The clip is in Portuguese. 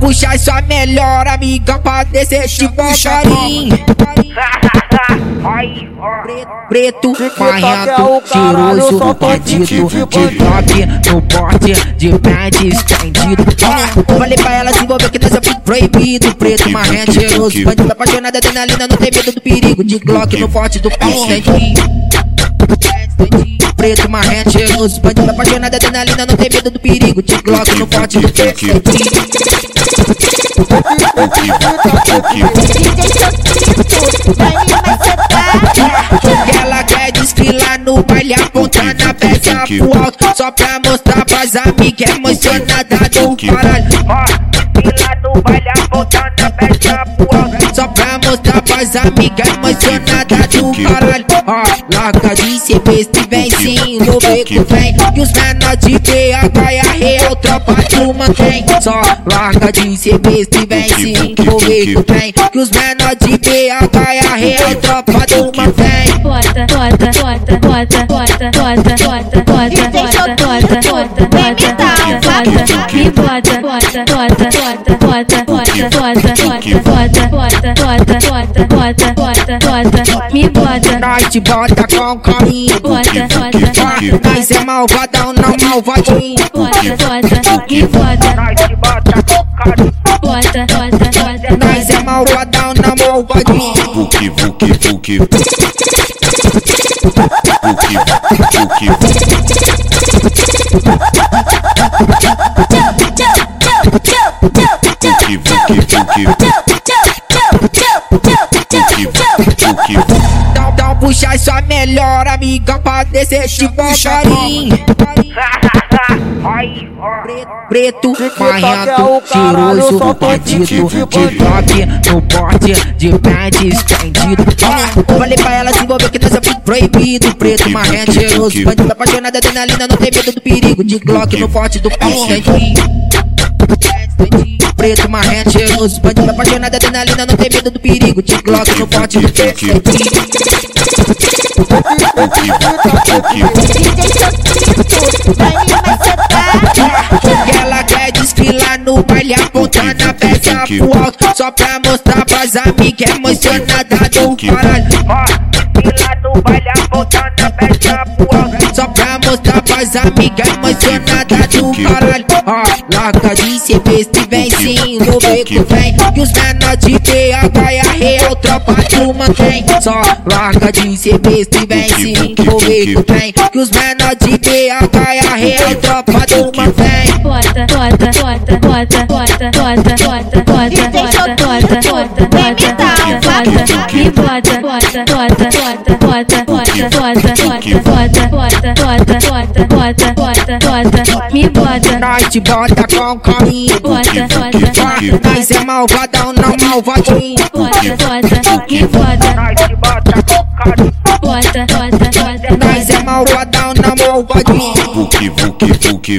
puxa sua melhor amiga pra descer devagarinho. Preto, marrento, cheiroso, bandido. De top, no porte, de pente estendido Falei pra ela se envolver que nós é proibido. Preto, marrento, cheiroso, bandido apaixonado Adrenalina, não tem medo do perigo. De Glock no forte do pau estendido Preto, marrento, cheiroso, bandido apaixonado Adrenalina, não tem medo do perigo. De Glock no forte do estendido ela quer desfilar no baile apontando a peça pro alto Só pra mostrar pras amigas emocionada do caralho. Ó, desfilar no baile apontando a peça pro alto Só pra mostrar pras amigas emocionada do caralho Ó, larga de ser besta e vem sim, no beco vem E os menor de BH e a real tropa tu mantém Só larga de ser besta e vem sim, no beco vem Que os menor de BH e a real tropa tu mantém bota, bota, bota, bota, bota, bota, bota, bota, bota, me bota, Nós te bota com carinho bota, bota, Nós é malvadão, não malvadinho bota, bota, me bota, Nós te bota com carinho bota, bota, bota, Nós é malvadão, não malvadinho Vuki, vuki, vuki. Vuki, vuki. Vuki, Então, então puxa sua melhor amiga pra descer devagarinho Preto, marrento, cheiroso, bandido De top, no porte, de pente estendido Falei pra ela se envolver que nós é proibido Preto, marrento, cheiroso, bandido apaixonado Adrenalina, não tem medo do perigo De Glock no forte do pau estendido Preto, marrento, cheiroso, bandido apaixonado Adrenalina, não tem medo do perigo. De Glock no forte do estendido ela quer desfilar no baile apontando a peça pro alto Só pra mostrar pras amigas emocionada do caralho pras amigas emocionada do caralho Ó, larga de ser besta e vem sim, no beco vem Que os menor de BH e a real tropa tu mantém Só larga de ser besta e vem sim, no beco vem Que os menor de BH e a real tropa tu mantém bota, bota, bota, bota, bota, bota, bota, bota, bota, bota, bota, bota, me bota, bota, bota, bota, bota, bota, bota, bota, bota, bota, bota, bota, bota, me bota, Nós te bota com carinho bota, bota, Nós é malvadão, não malvadinho bota, bota, me bota, Nós te bota com carinho bota, bota, bota, Nós é malvadão, não malvadinho Vuki, vuki, vuki.